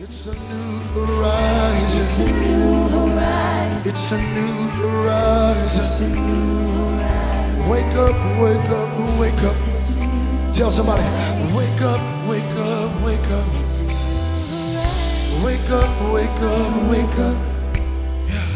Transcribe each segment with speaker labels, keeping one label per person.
Speaker 1: It's a new horizon.
Speaker 2: It's a new horizon.
Speaker 1: It's a new horizon.
Speaker 2: It's a new horizon.
Speaker 1: Wake up, wake up, wake up. Tell somebody, wake up, wake up, wake up.
Speaker 2: It's a new horizon.
Speaker 1: Wake up, wake up, wake up. Yeah.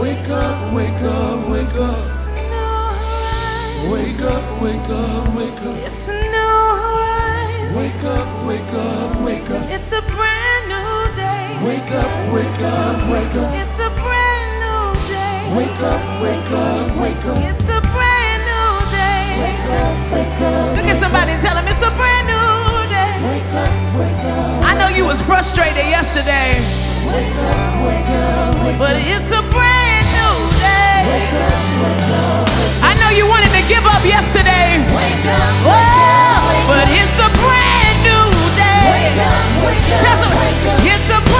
Speaker 1: Wake up, wake up, wake up.
Speaker 2: It's a new horizon.
Speaker 1: Wake up, wake up, wake up.
Speaker 2: It's a new horizon.
Speaker 1: Wake up, wake up, wake up.
Speaker 2: It's a brand new day.
Speaker 1: Wake up, wake up, wake up.
Speaker 2: It's a brand new day.
Speaker 1: Wake up, wake up, wake up.
Speaker 2: It's a brand new day.
Speaker 1: Wake up, wake up.
Speaker 2: Look at somebody tell them it's a brand new day.
Speaker 1: Wake up, wake up.
Speaker 2: I know you was frustrated yesterday,
Speaker 1: Wake up, wake up, wake up.
Speaker 2: but it's a brand new day.
Speaker 1: Wake up, wake up,
Speaker 2: I know you wanted to give up yesterday,
Speaker 1: wake up,
Speaker 2: Whoa, oh, but it's a brand new day.
Speaker 1: wake up, wake up, wake up,
Speaker 2: It's a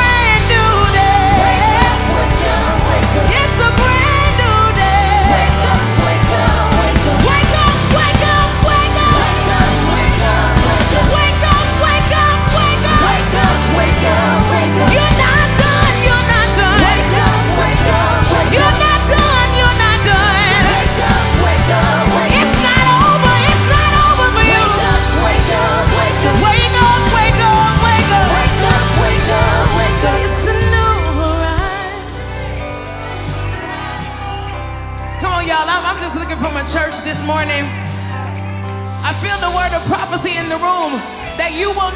Speaker 2: that you will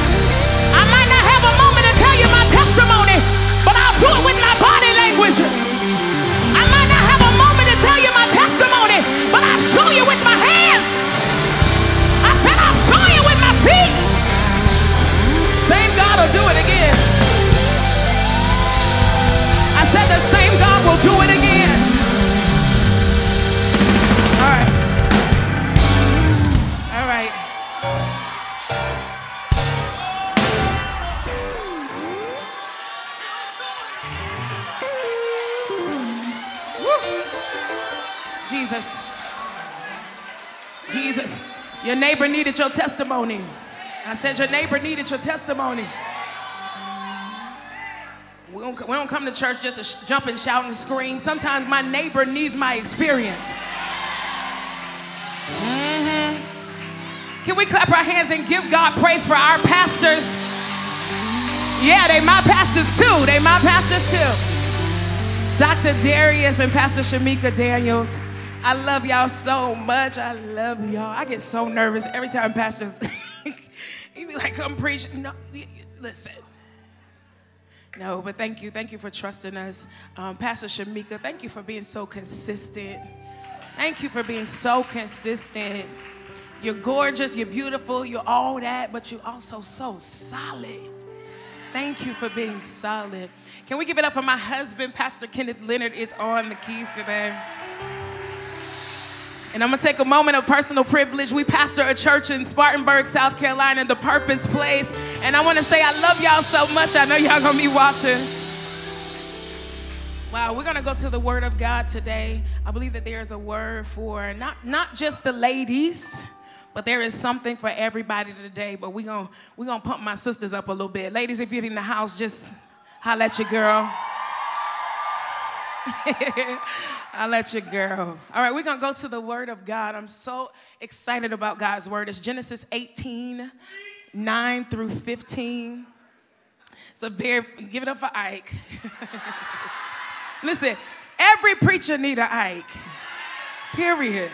Speaker 2: I might not have a moment to tell you my testimony, but I'll do it with my body language. I might not have a moment to tell you my testimony, but I'll show you with my hands. I said I'll show you with my feet. Same God will do it again. I said the same God will do it again. Jesus. Jesus. Your neighbor needed your testimony. I said your neighbor needed your testimony. We don't, we don't come to church just to sh- jump and shout and scream. Sometimes my neighbor needs my experience. Mhm. Can we clap our hands and give God praise for our pastors? Yeah, they my pastors too. They my pastors too. Dr. Dharius and Pastor Shamika Daniels. I love y'all so much. I love y'all. I get so nervous every time pastors he be like, come preach. No, listen. No, but thank you. Thank you for trusting us. Um, Pastor Shamika, thank you for being so consistent. Thank you for being so consistent. You're gorgeous, you're beautiful, you're all that, but you're also so solid. Thank you for being solid. Can we give it up for my husband, Pastor Kenneth Leonard, is on the keys today. And I'm gonna take a moment of personal privilege. We pastor a church in Spartanburg, South Carolina, the Purpose Place. And I wanna say I love y'all so much. I know y'all gonna be watching. Wow, we're gonna go to the Word of God today. I believe that there is a word for not, not just the ladies, but there is something for everybody today. But we're gonna, we gonna pump my sisters up a little bit. Ladies, if you're in the house, just holler at your girl. I'll let you go. All right, we're gonna go to the Word of God. I'm so excited about God's Word. It's Genesis 18, 9 through 15. So bear, give it up for Ike. Listen, every preacher need an Ike. Period.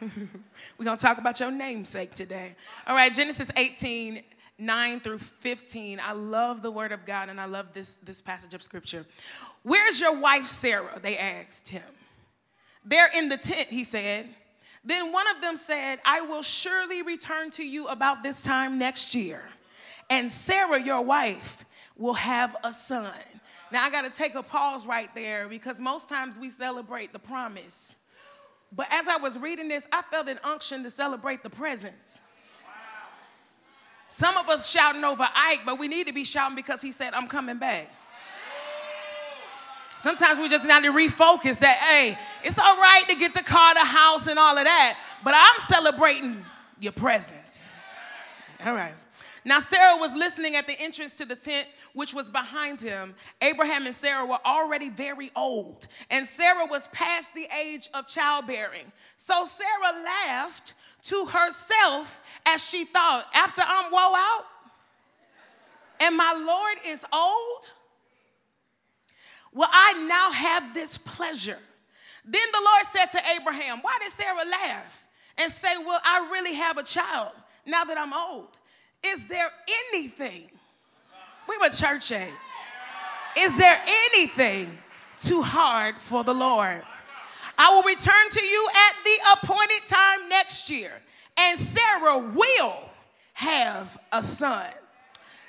Speaker 2: We're gonna talk about your namesake today. All right, Genesis 18, 9 through 15. I love the word of God and I love this, this passage of scripture. Where's your wife Sarah? They asked him. They're in the tent, he said. Then one of them said, I will surely return to you about this time next year. And Sarah, your wife, will have a son. Now I gotta take a pause right there because most times we celebrate the promise. But as I was reading this, I felt an unction to celebrate the presence. Some of us shouting over Ike, but we need to be shouting because he said, I'm coming back. Sometimes we just got to refocus that, hey, it's all right to get the car, the house, and all of that, but I'm celebrating your presence. All right. Now, Sarah was listening at the entrance to the tent, which was behind him. Abraham and Sarah were already very old, and Sarah was past the age of childbearing. So Sarah laughed to herself as she thought, after I'm woe out, and my Lord is old, will I now have this pleasure? Then the Lord said to Abraham, Why did Sarah laugh and say, Will I really have a child now that I'm old? Is there anything, we were church age, is there anything too hard for the Lord? I will return to you at the appointed time next year, and Sarah will have a son.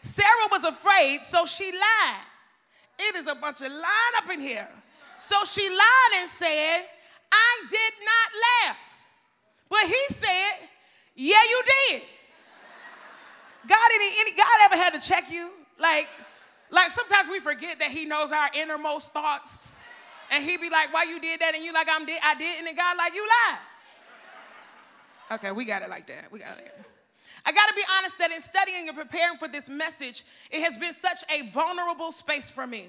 Speaker 2: Sarah was afraid, so she lied. It is a bunch of lying up in here. So she lied and said, I did not laugh. But he said, Yeah, you did. God, any, any God ever had to check you? Like, like sometimes we forget that He knows our innermost thoughts, and He be like, "Why you did that?" And you like, "I'm did, I did," and God like, "You lied." Okay, we got it like that. We got it. I got to be honest that in studying and preparing for this message, it has been such a vulnerable space for me.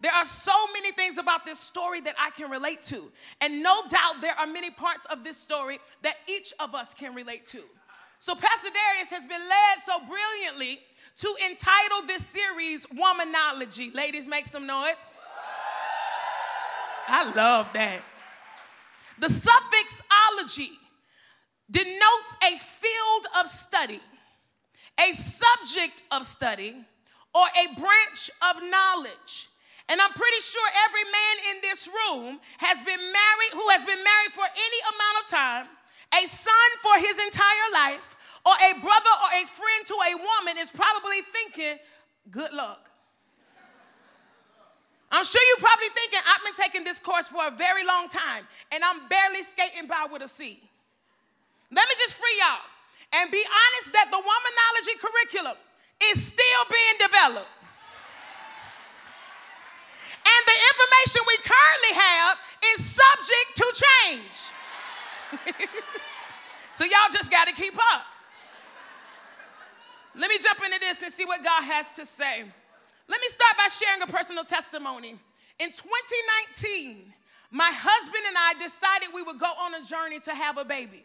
Speaker 2: There are so many things about this story that I can relate to. And no doubt there are many parts of this story that each of us can relate to. So, Pastor Dharius has been led so brilliantly to entitle this series Womanology. Ladies, make some noise. I love that. The suffix ology denotes a field of study, a subject of study, or a branch of knowledge. And I'm pretty sure every man in this room has been married, who has been married for any amount of time, a son for his entire life, or a brother or a friend to a woman is probably thinking, good luck. I'm sure you're probably thinking, I've been taking this course for a very long time and I'm barely skating by with a C. Let me just free y'all and be honest that the womanology curriculum is still being developed. And the information we currently have is subject to change. so y'all just got to keep up. Let me jump into this and see what God has to say. Let me start by sharing a personal testimony. In 2019, my husband and I decided we would go on a journey to have a baby.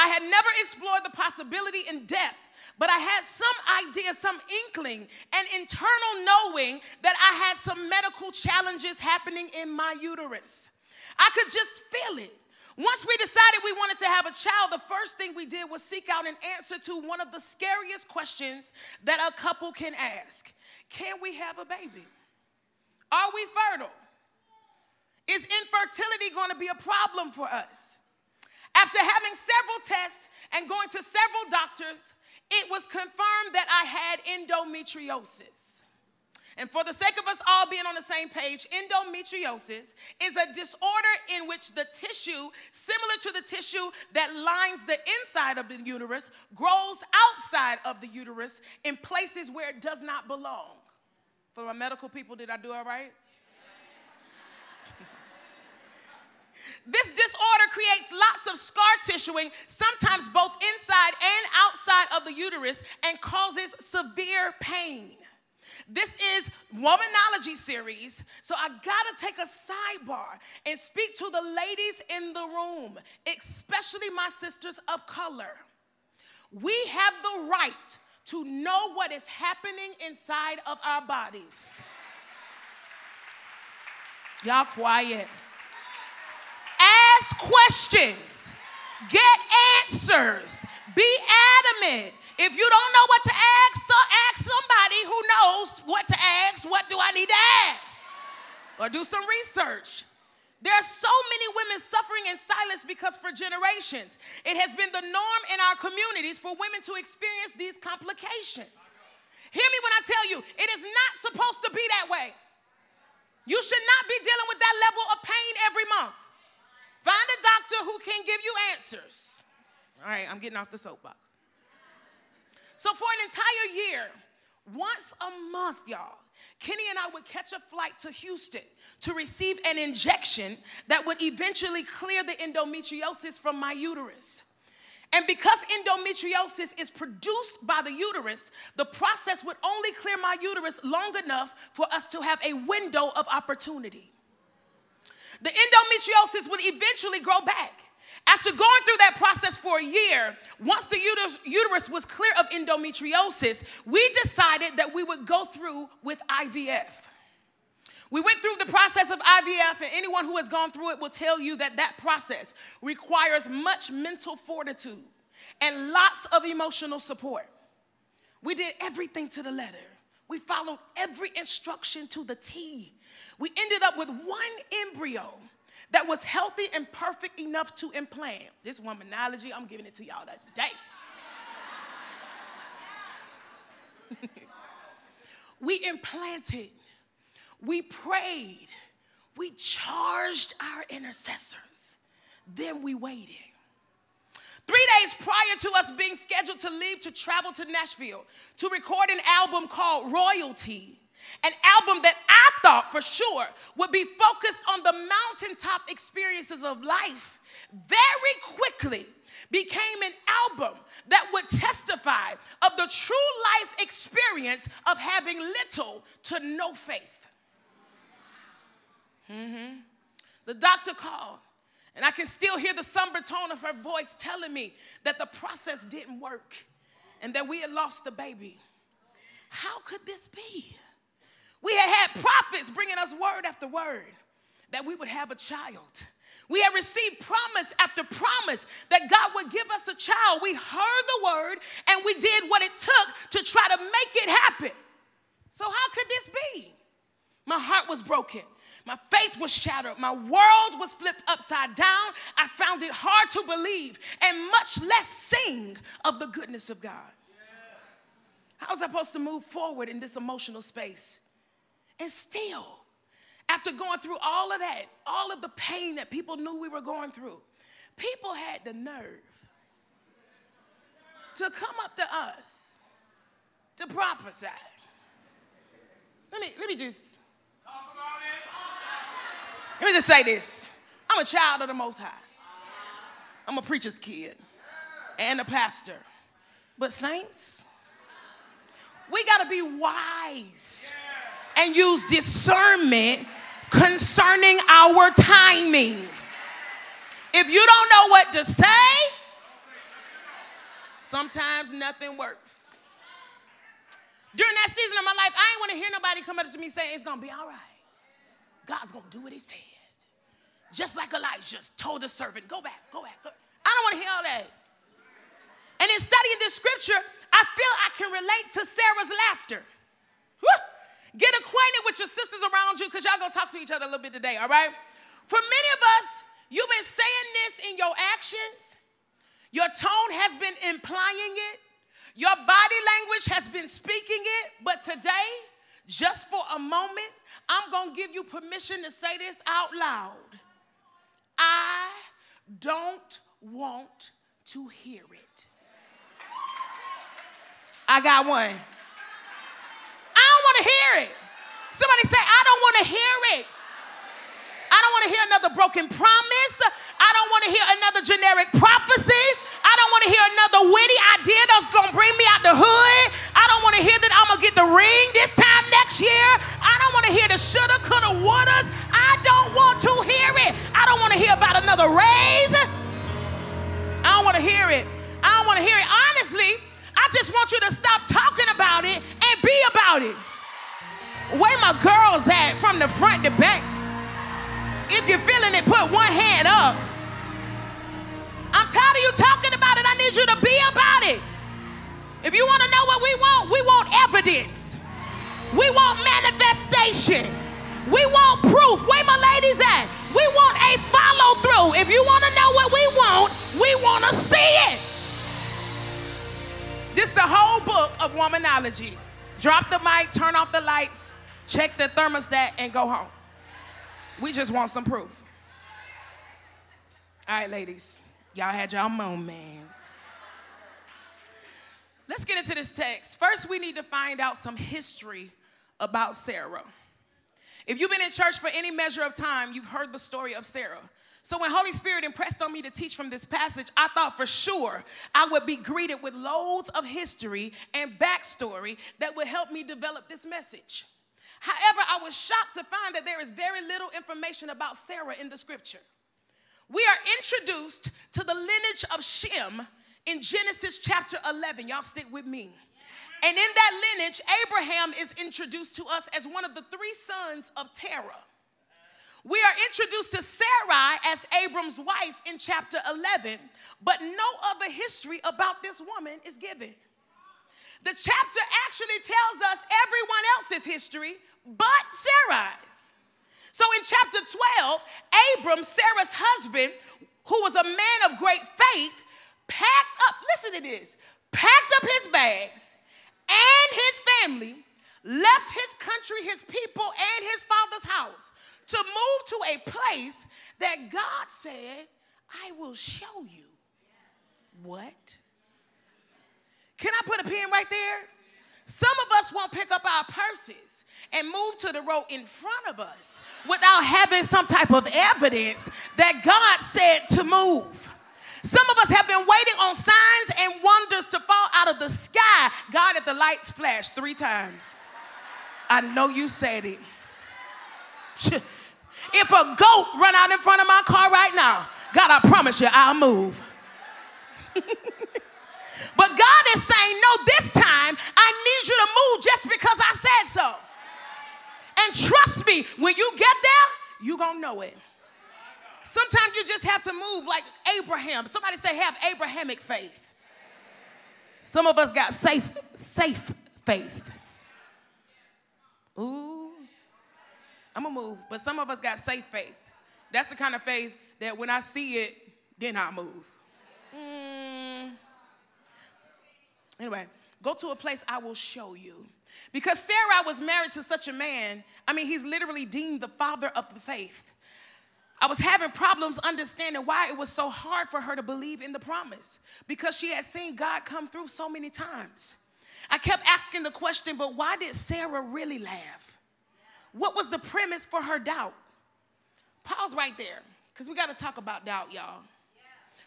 Speaker 2: I had never explored the possibility in depth, but I had some idea, some inkling, an internal knowing that I had some medical challenges happening in my uterus. I could just feel it. Once we decided we wanted to have a child, the first thing we did was seek out an answer to one of the scariest questions that a couple can ask Can we have a baby? Are we fertile? Is infertility going to be a problem for us? After having several tests and going to several doctors, it was confirmed that I had endometriosis. And for the sake of us all being on the same page, endometriosis is a disorder in which the tissue, similar to the tissue that lines the inside of the uterus, grows outside of the uterus in places where it does not belong. For my medical people, did I do it right? This disorder creates lots of scar tissuing, sometimes both inside and outside of the uterus, and causes severe pain. This is Womanology series, so I gotta take a sidebar and speak to the ladies in the room, especially my sisters of color. We have the right to know what is happening inside of our bodies. Y'all quiet. Ask questions, get answers, be adamant. If you don't know what to ask, so ask somebody who knows what to ask. What do I need to ask? Or do some research. There are so many women suffering in silence because for generations it has been the norm in our communities for women to experience these complications. Hear me when I tell you, it is not supposed to be that way. You should not be dealing with that level of pain every month. Find a doctor who can give you answers. All right, I'm getting off the soapbox. So, for an entire year, once a month, y'all, Kenny and I would catch a flight to Houston to receive an injection that would eventually clear the endometriosis from my uterus. And because endometriosis is produced by the uterus, the process would only clear my uterus long enough for us to have a window of opportunity. The endometriosis would eventually grow back. After going through that process for a year, once the uterus, was clear of endometriosis, we decided that we would go through with IVF. We went through the process of IVF, and anyone who has gone through it will tell you that that process requires much mental fortitude and lots of emotional support. We did everything to the letter. We followed every instruction to the T. We ended up with one embryo that was healthy and perfect enough to implant. This womanology, I'm giving it to y'all today. we implanted, we prayed, we charged our intercessors, then we waited. Three days prior to us being scheduled to leave to travel to Nashville to record an album called Royalty, an album that I thought for sure would be focused on the mountaintop experiences of life, very quickly became an album that would testify of the true life experience of having little to no faith. Mm-hmm. The doctor called, and I can still hear the somber tone of her voice telling me that the process didn't work and that we had lost the baby. How could this be? We had had prophets bringing us word after word that we would have a child. We had received promise after promise that God would give us a child. We heard the word and we did what it took to try to make it happen. So, how could this be? My heart was broken. My faith was shattered. My world was flipped upside down. I found it hard to believe and much less sing of the goodness of God. How was I supposed to move forward in this emotional space? And still, after going through all of that, all of the pain that people knew we were going through, people had the nerve to come up to us to prophesy. Let me, let me just let me just say this. I'm a child of the Most High. I'm a preacher's kid and a pastor. But saints, we got to be wise and use discernment concerning our timing. If you don't know what to say, sometimes nothing works. During that season of my life, I ain't want to hear nobody come up to me saying it's gonna be all right. God's gonna do what He said. Just like Elijah told the servant, go back, go back. Go. I don't want to hear all that. And in studying this scripture, I feel I can relate to Sarah's laughter. Woo! Get acquainted with your sisters around you because y'all gonna talk to each other a little bit today, all right? For many of us, you've been saying this in your actions, your tone has been implying it, your body language has been speaking it, but today, just for a moment, I'm gonna give you permission to say this out loud. I don't want to hear it. I got one. To hear it. Somebody say, I don't want to hear it. I don't want to hear another broken promise. I don't want to hear another generic prophecy. I don't want to hear another witty idea that's going to bring me out the hood. I don't want to hear that I'm going to get the ring this time next year. I don't want to hear the shoulda, coulda, wouldas. I don't want to hear it. I don't want to hear about another raise. I don't want to hear it. I don't want to hear it. Honestly, I just want you to stop talking about it and be about it. Where my girls at from the front to back? If you're feeling it, put one hand up. I'm tired of you talking about it. I need you to be about it. If you want to know what we want, we want evidence. We want manifestation. We want proof. Where my ladies at? We want a follow through. If you want to know what we want, we want to see it. This is the whole book of womanology. Drop the mic, turn off the lights, check the thermostat, and go home. We just want some proof. All right, ladies, y'all had y'all moment. Let's get into this text. First, we need to find out some history about Sarah. If you've been in church for any measure of time, you've heard the story of Sarah. So when Holy Spirit impressed on me to teach from this passage, I thought for sure I would be greeted with loads of history and backstory that would help me develop this message. However, I was shocked to find that there is very little information about Sarah in the scripture. We are introduced to the lineage of Shem in Genesis chapter 11. Y'all stick with me. And in that lineage, Abraham is introduced to us as one of the three sons of Terah. We are introduced to Sarai as Abram's wife in chapter 11, but no other history about this woman is given. The chapter actually tells us everyone else's history but Sarai's. So in chapter 12, Abram, Sarah's husband, who was a man of great faith, packed up, listen to this, packed up his bags and his family, left his country, his people, and his father's house to move to a place that God said, I will show you. What? Can I put a pin right there? Some of us won't pick up our purses and move to the road in front of us without having some type of evidence that God said to move. Some of us have been waiting on signs and wonders to fall out of the sky. God, if the lights flash three times, I know you said it. If a goat run out in front of my car right now, God, I promise you, I'll move. but God is saying, no, this time I need you to move just because I said so. And trust me, when you get there, you're going to know it. Sometimes you just have to move like Abraham. Somebody say, have Abrahamic faith. Some of us got safe, safe faith. Ooh, I'm gonna move, but some of us got safe faith. That's the kind of faith that when I see it, then I move. Mm. Anyway, go to a place I will show you. Because Sarah was married to such a man, I mean, he's literally deemed the father of the faith. I was having problems understanding why it was so hard for her to believe in the promise because she had seen God come through so many times. I kept asking the question, but why did Sarah really laugh? What was the premise for her doubt? Pause right there because we got to talk about doubt, y'all.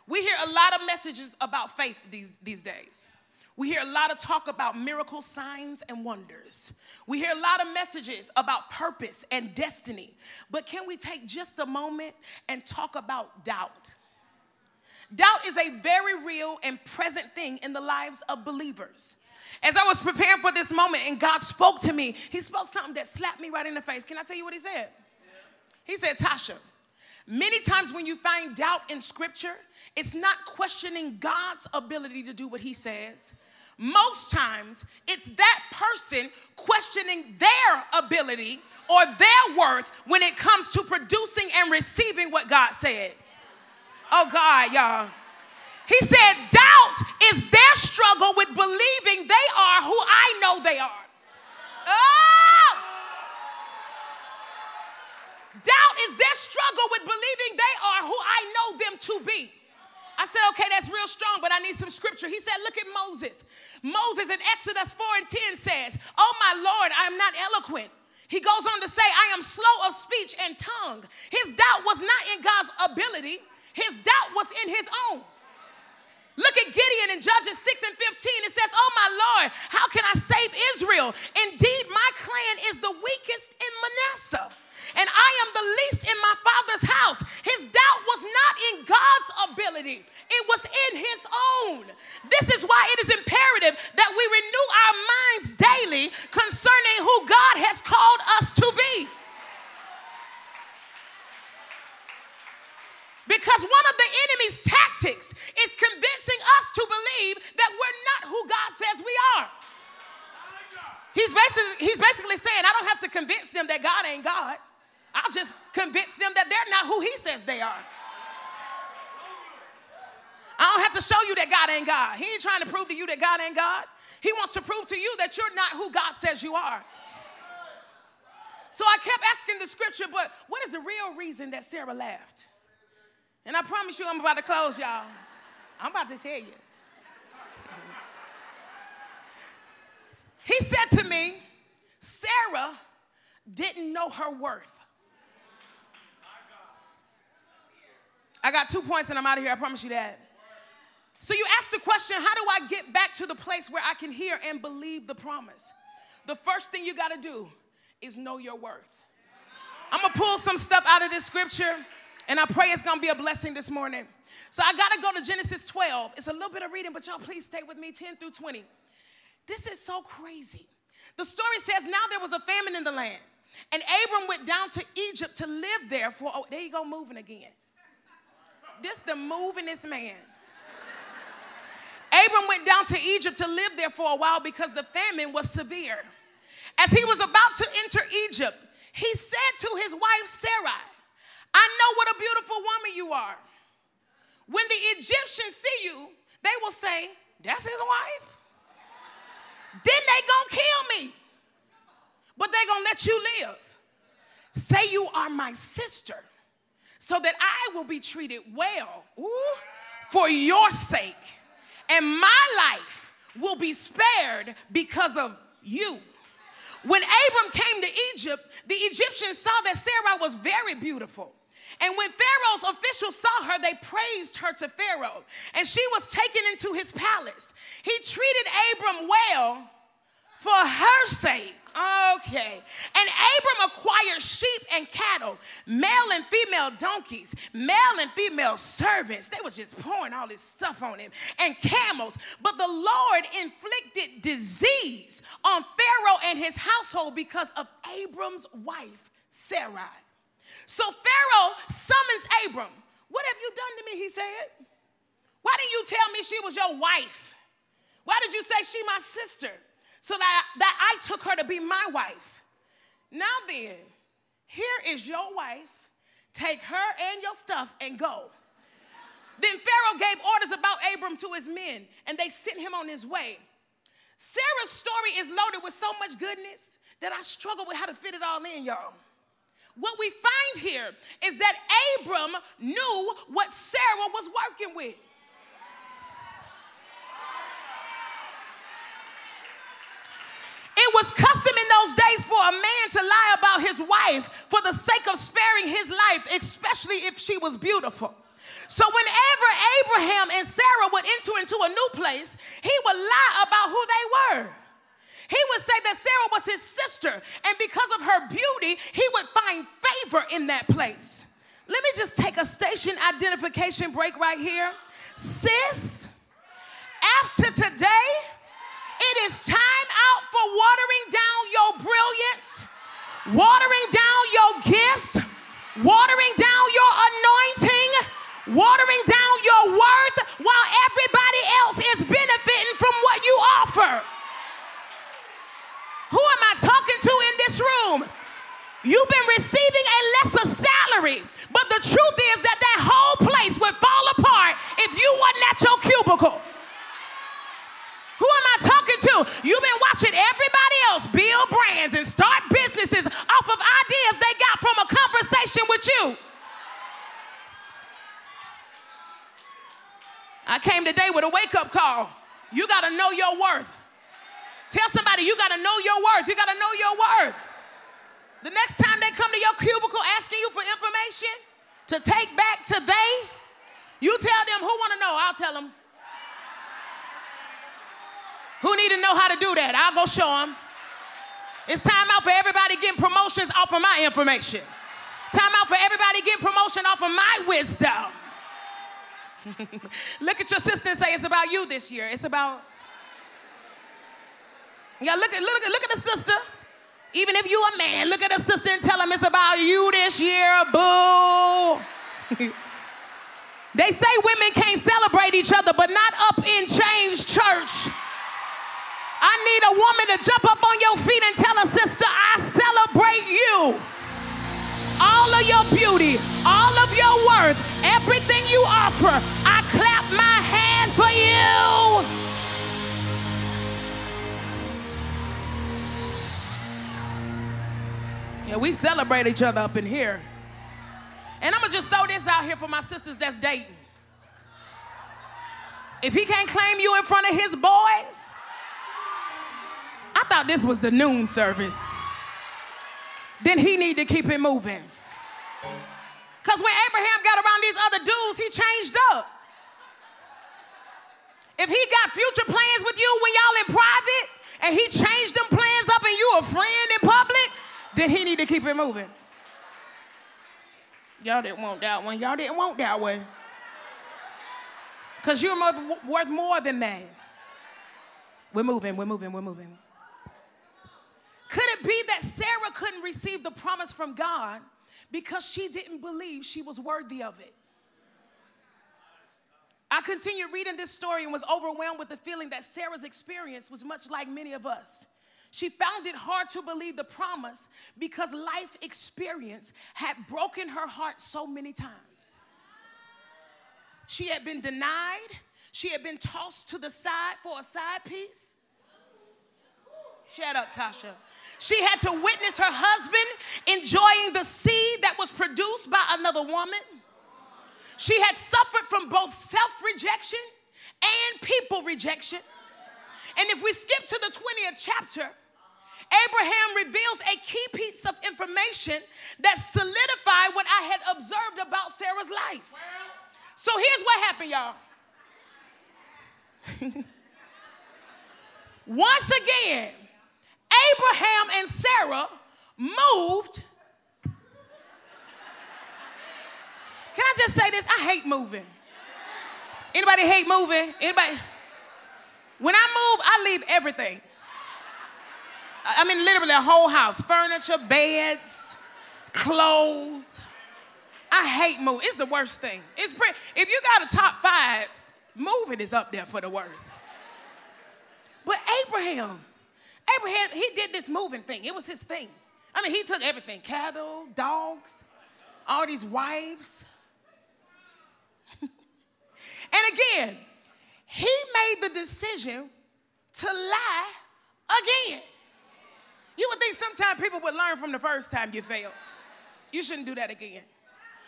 Speaker 2: We hear a lot of messages about faith these, these days. We hear a lot of talk about miracle signs and wonders. We hear a lot of messages about purpose and destiny. But can we take just a moment and talk about doubt? Doubt is a very real and present thing in the lives of believers. As I was preparing for this moment and God spoke to me, He spoke something that slapped me right in the face. Can I tell you what He said? He said, Tasha, many times when you find doubt in scripture, it's not questioning God's ability to do what He says, most times it's that person questioning their ability or their worth when it comes to producing and receiving what God said. Oh, God, y'all. He said, doubt is their struggle with believing they are who I know they are. Oh! Doubt is their struggle with believing they are who I know them to be. I said, okay, that's real strong, but I need some scripture. He said, look at Moses. Moses in Exodus 4 and 10 says, Oh, my Lord, I am not eloquent. He goes on to say, I am slow of speech and tongue. His doubt was not in God's ability, his doubt was in his own. Look at Gideon in Judges 6 and 15. It says, Oh my Lord, how can I save Israel? Indeed, my clan is the weakest in Manasseh and I am the least in my father's house. His doubt was not in God's ability, it was in his own. This is why it is imperative that we renew our minds daily concerning who God has called us to be. Because one of the enemy's tactics is convincing us to believe that we're not who God says we are. He's basically, he's basically saying, I don't have to convince them that God ain't God. I'll just convince them that they're not who He says they are. I don't have to show you that God ain't God. He ain't trying to prove to you that God ain't God. He wants to prove to you that you're not who God says you are. So I kept asking the scripture, but what is the real reason that Sarah laughed? And I promise you, I'm about to close, y'all. I'm about to tell you. He said to me, Sarah didn't know her worth. I got two points and I'm out of here. I promise you that. So you ask the question how do I get back to the place where I can hear and believe the promise? The first thing you got to do is know your worth. I'm going to pull some stuff out of this scripture and I pray it's going to be a blessing this morning. So I got to go to Genesis 12. It's a little bit of reading, but y'all please stay with me 10 through 20. This is so crazy. The story says now there was a famine in the land, and Abram went down to Egypt to live there for, oh, there you go, moving again. This the movingest man. Abram went down to Egypt to live there for a while because the famine was severe. As he was about to enter Egypt, he said to his wife Sarai, I know what a beautiful woman you are. When the Egyptians see you, they will say, That's his wife. Then they gonna kill me, but they gonna let you live. Say you are my sister so that I will be treated well ooh, for your sake, and my life will be spared because of you. When Abram came to Egypt, the Egyptians saw that Sarah was very beautiful. And when Pharaoh's officials saw her, they praised her to Pharaoh. And she was taken into his palace. He treated Abram well for her sake. Okay. And Abram acquired sheep and cattle, male and female donkeys, male and female servants. They was just pouring all this stuff on him, and camels. But the Lord inflicted disease on Pharaoh and his household because of Abram's wife, Sarai. So Pharaoh summons Abram. What have you done to me? He said. Why didn't you tell me she was your wife? Why did you say she my sister? So that, that I took her to be my wife. Now then, here is your wife. Take her and your stuff and go. Then Pharaoh gave orders about Abram to his men, and they sent him on his way. Sarah's story is loaded with so much goodness that I struggle with how to fit it all in, y'all. What we find here is that Abram knew what Sarah was working with. Was custom in those days for a man to lie about his wife for the sake of sparing his life, especially if she was beautiful. So whenever Abraham and Sarah would enter into a new place, he would lie about who they were. He would say that Sarah was his sister, and because of her beauty, he would find favor in that place. Let me just take a station identification break right here. Sis, after today, it is time out for watering down your brilliance, watering down your gifts, watering down your anointing, watering down your worth while everybody else is benefiting from what you offer. Who am I talking to in this room? You've been receiving a lesser salary, but the truth is that that whole place would fall apart if you wasn't at your cubicle. Who am I talking to? You've been watching everybody else build brands and start businesses off of ideas they got from a conversation with you. I came today with a wake up call. You got to know your worth. Tell somebody you got to know your worth. You got to know your worth. The next time they come to your cubicle asking you for information to take back to they, you tell them who want to know. I'll tell them. Who need to know how to do that? I'll go show them. It's time out for everybody getting promotions off of my information. Time out for everybody getting promotion off of my wisdom. look at your sister and say, It's about you this year. It's about yeah, look at look at look at the sister. Even if you a man, look at the sister and tell him it's about you this year, boo. they say women can't celebrate each other, but not up in Change Church. I need a woman to jump up on your feet and tell a sister, I celebrate you. All of your beauty, all of your worth, everything you offer, I clap my hands for you. Yeah, we celebrate each other up in here. And I'm gonna just throw this out here for my sisters that's dating. If he can't claim you in front of his boys, thought this was the noon service. Then he need to keep it moving. Because when Abraham got around these other dudes, he changed up. If he got future plans with you when y'all in private and he changed them plans up and you a friend in public, then he need to keep it moving. Y'all didn't want that one. Y'all didn't want that one. Because you're worth more than that. We're moving, we're moving, we're moving. Could it be that Sarah couldn't receive the promise from God because she didn't believe she was worthy of it? I continued reading this story and was overwhelmed with the feeling that Sarah's experience was much like many of us. She found it hard to believe the promise because life experience had broken her heart so many times. She had been denied, she had been tossed to the side for a side piece. Shut up, Tasha. She had to witness her husband enjoying the seed that was produced by another woman. She had suffered from both self rejection and people rejection. And if we skip to the 20th chapter, Abraham reveals a key piece of information that solidified what I had observed about Sarah's life. So here's what happened, y'all. Once again, Abraham and Sarah moved. Can I just say this? I hate moving. Anybody hate moving? Anybody? When I move, I leave everything. I mean, literally a whole house furniture, beds, clothes. I hate moving. It's the worst thing. It's if you got a top five, moving is up there for the worst. But Abraham, Abraham, he did this moving thing. It was his thing. I mean, he took everything cattle, dogs, all these wives. and again, he made the decision to lie again. You would think sometimes people would learn from the first time you failed. You shouldn't do that again.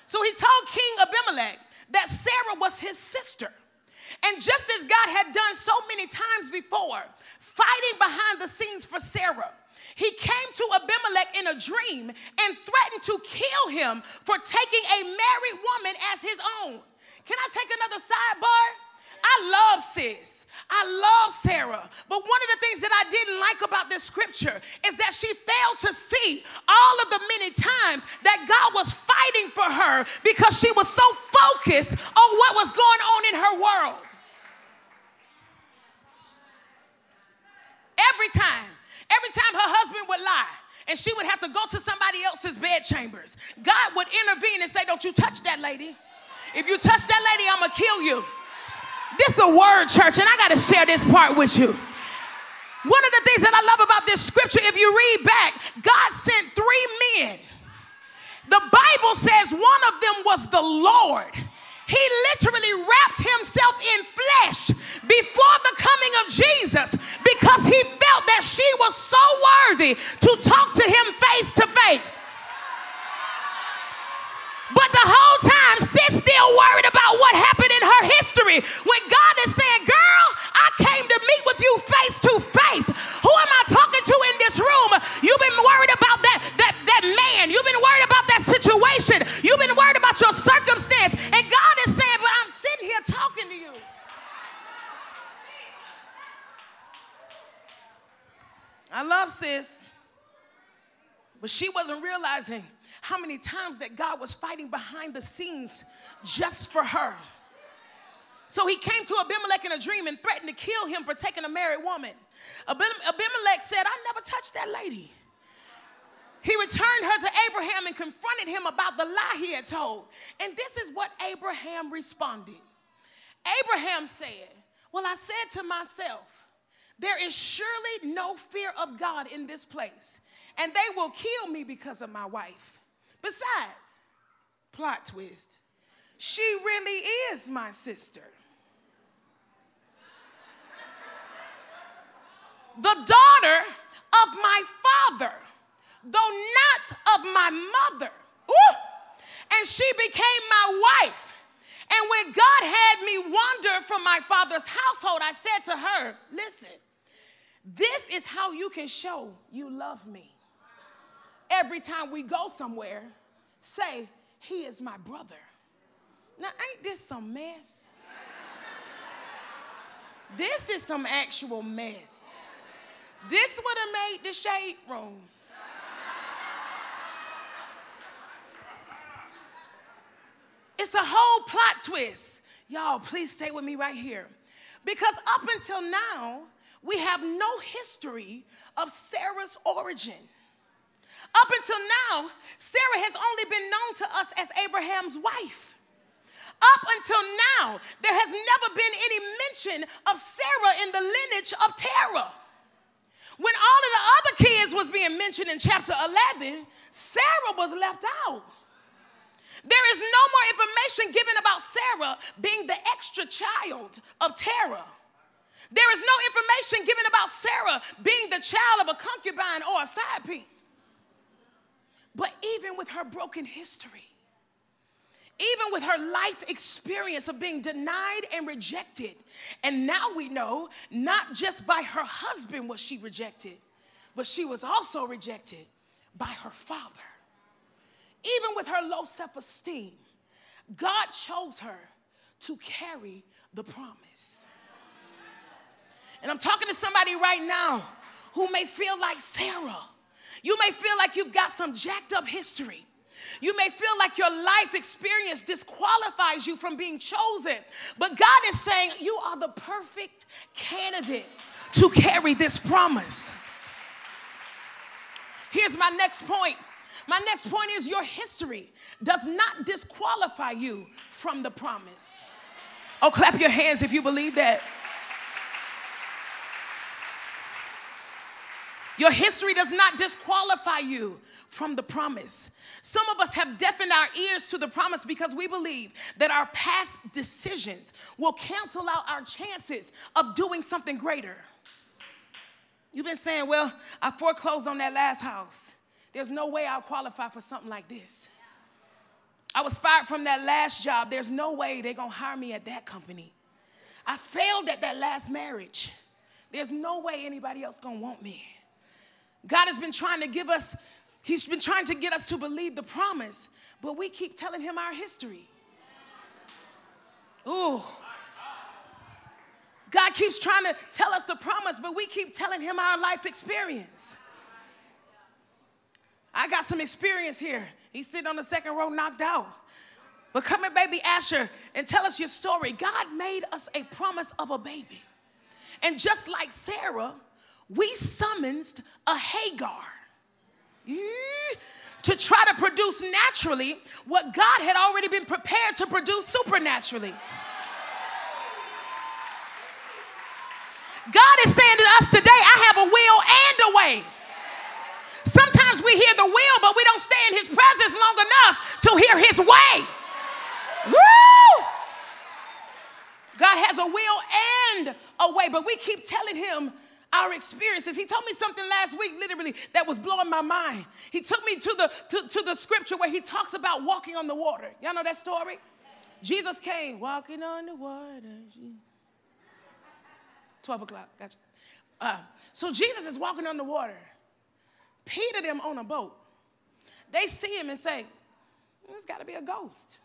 Speaker 2: So he told King Abimelech that Sarah was his sister. And just as God had done so many times before, fighting behind the scenes for Sarah, he came to Abimelech in a dream and threatened to kill him for taking a married woman as his own. Can I take another sidebar? I love sis. I love Sarah. But one of the things that I didn't like about this scripture is that she failed to see all of the many times that God was fighting for her because she was so focused on what was going on in her world. Every time, every time her husband would lie, and she would have to go to somebody else's bed chambers. God would intervene and say, Don't you touch that lady. If you touch that lady, I'm gonna kill you. This is a word, church, and I got to share this part with you. One of the things that I love about this scripture, if you read back, God sent three men. The Bible says one of them was the Lord. He literally wrapped himself in flesh before the coming of Jesus because he felt that she was so worthy to talk to him face to face. But the whole time, sis still worried about what happened in her history. When God is saying, Girl, I came realizing how many times that God was fighting behind the scenes just for her. So he came to Abimelech in a dream and threatened to kill him for taking a married woman. Abimelech said, I never touched that lady. He returned her to Abraham and confronted him about the lie he had told. And this is what Abraham responded Abraham said, Well, I said to myself, there is surely no fear of God in this place, and they will kill me because of my wife. Besides, plot twist, she really is my sister. The daughter of my father, though not of my mother. Ooh! And she became my wife. And when God had me wander from my father's household, I said to her, Listen, this is how you can show you love me every time we go somewhere, say, He is my brother. Now, ain't this some mess? this is some actual mess. This would have made the shade room. It's a whole plot twist. Y'all, please stay with me right here. Because up until now, we have no history of Sarah's origin. Up until now, Sarah has only been known to us as Abraham's wife. Up until now, there has never been any mention of Sarah in the lineage of Terah. When all of the other kids was being mentioned in chapter 11, Sarah was left out. There is no more information given about Sarah being the extra child of Terah. There is no information given about Sarah being the child of a concubine or a side piece. But even with her broken history, even with her life experience of being denied and rejected, and now we know not just by her husband was she rejected, but she was also rejected by her father. Even with her low self esteem, God chose her to carry the promise. And I'm talking to somebody right now who may feel like Sarah you may feel like you've got some jacked up history. You may feel like your life experience disqualifies you from being chosen. But God is saying you are the perfect candidate to carry this promise. Here's my next point My next point is your history does not disqualify you from the promise. Oh, clap your hands if you believe that. Your history does not disqualify you from the promise. Some of us have deafened our ears to the promise because we believe that our past decisions will cancel out our chances of doing something greater. You've been saying, Well, I foreclosed on that last house. There's no way I'll qualify for something like this. I was fired from that last job. There's no way they're gonna hire me at that company. I failed at that last marriage. There's no way anybody else gonna want me. God has been trying to give us, He's been trying to get us to believe the promise, but we keep telling Him our history. Ooh. God keeps trying to tell us the promise, but we keep telling Him our life experience. I got some experience here. He's sitting on the second row, knocked out. But come here, baby Asher, and tell us your story. God made us a promise of a baby. And just like Sarah, we summoned a Hagar mm, to try to produce naturally what God had already been prepared to produce supernaturally. God is saying to us today, I have a will and a way. Sometimes we hear the will, but we don't stay in his presence long enough to hear his way. Woo! God has a will and a way, but we keep telling him our experiences. He told me something last week, literally, that was blowing my mind. He took me to the, to, to the scripture where he talks about walking on the water. Y'all know that story? Jesus came walking on the water. 12 o'clock, gotcha. Uh, so Jesus is walking on the water. Peter them on a boat. They see him and say, There's got to be a ghost.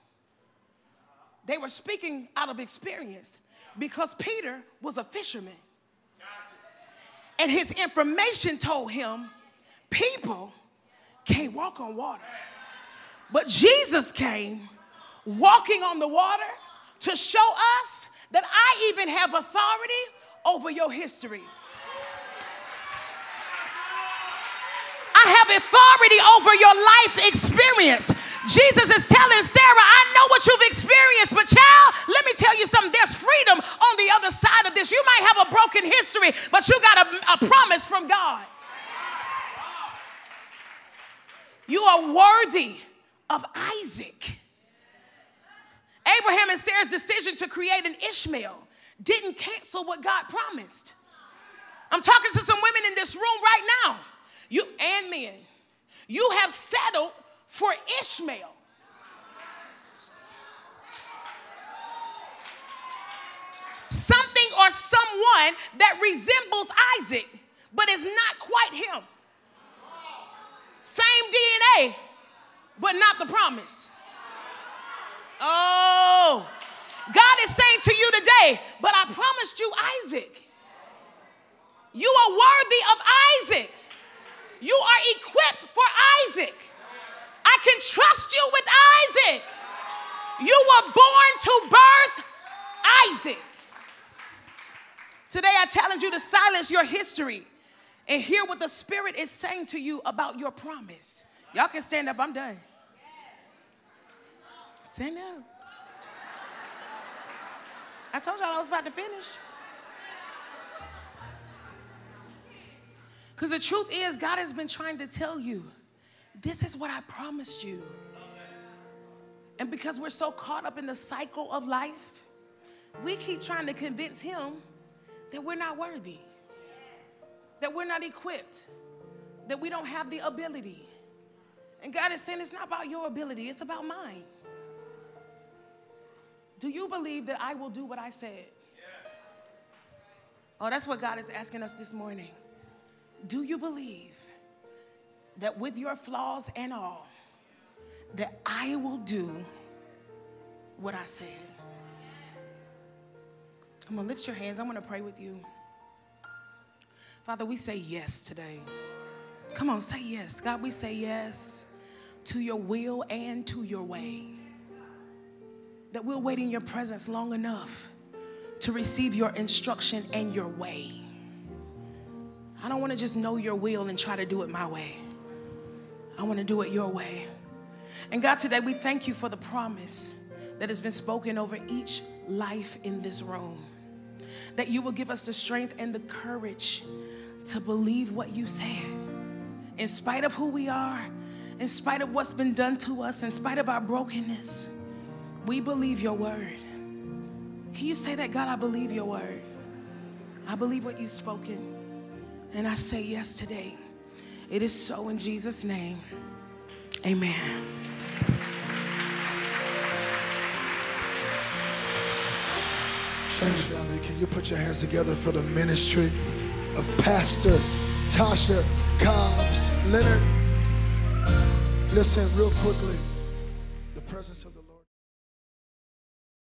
Speaker 2: They were speaking out of experience because Peter was a fisherman. And his information told him people can't walk on water. But Jesus came walking on the water to show us that I even have authority over your history. I have authority over your life experience. Jesus is telling Sarah, I know what you've experienced, but child, let me tell you something. There's freedom on the other side of this. You might have a broken history, but you got a, a promise from God. You are worthy of Isaac. Abraham and Sarah's decision to create an Ishmael didn't cancel what God promised. I'm talking to some women in this room right now, you and men. You have settled for Ishmael. Something or someone that resembles Isaac, but is not quite him. Same DNA, but not the promise. Oh, God is saying to you today, but I promised you Isaac. You are worthy of Isaac. You are equipped for Isaac. I can trust you with Isaac. You were born to birth Isaac. Today, I challenge you to silence your history and hear what the Spirit is saying to you about your promise. Y'all can stand up, I'm done. Stand up. I told y'all I was about to finish. Because the truth is, God has been trying to tell you this is what I promised you. And because we're so caught up in the cycle of life, we keep trying to convince Him that we're not worthy, that we're not equipped, that we don't have the ability. And God is saying it's not about your ability, it's about mine. Do you believe that I will do what I said? Oh, that's what God is asking us this morning. Do you believe that with your flaws and all, that I will do what I said. Come on, lift your hands. I'm to pray with you. Father, we say yes today. Come on, say yes. God, we say yes to your will and to your way. That we'll wait in your presence long enough to receive your instruction and your way. I don't want to just know your will and try to do it my way. I want to do it your way. And God, today we thank you for the promise that has been spoken over each life in this room. That you will give us the strength and the courage to believe what you said. In spite of who we are, in spite of what's been done to us, in spite of our brokenness, we believe your word. Can you say that, God? I believe your word. I believe what you've spoken. And I say yes today. It is so in Jesus' name. Amen.
Speaker 1: Change family, can you put your hands together for the ministry of Pastor Tasha Cobbs Leonard? Listen, real quickly. The presence of the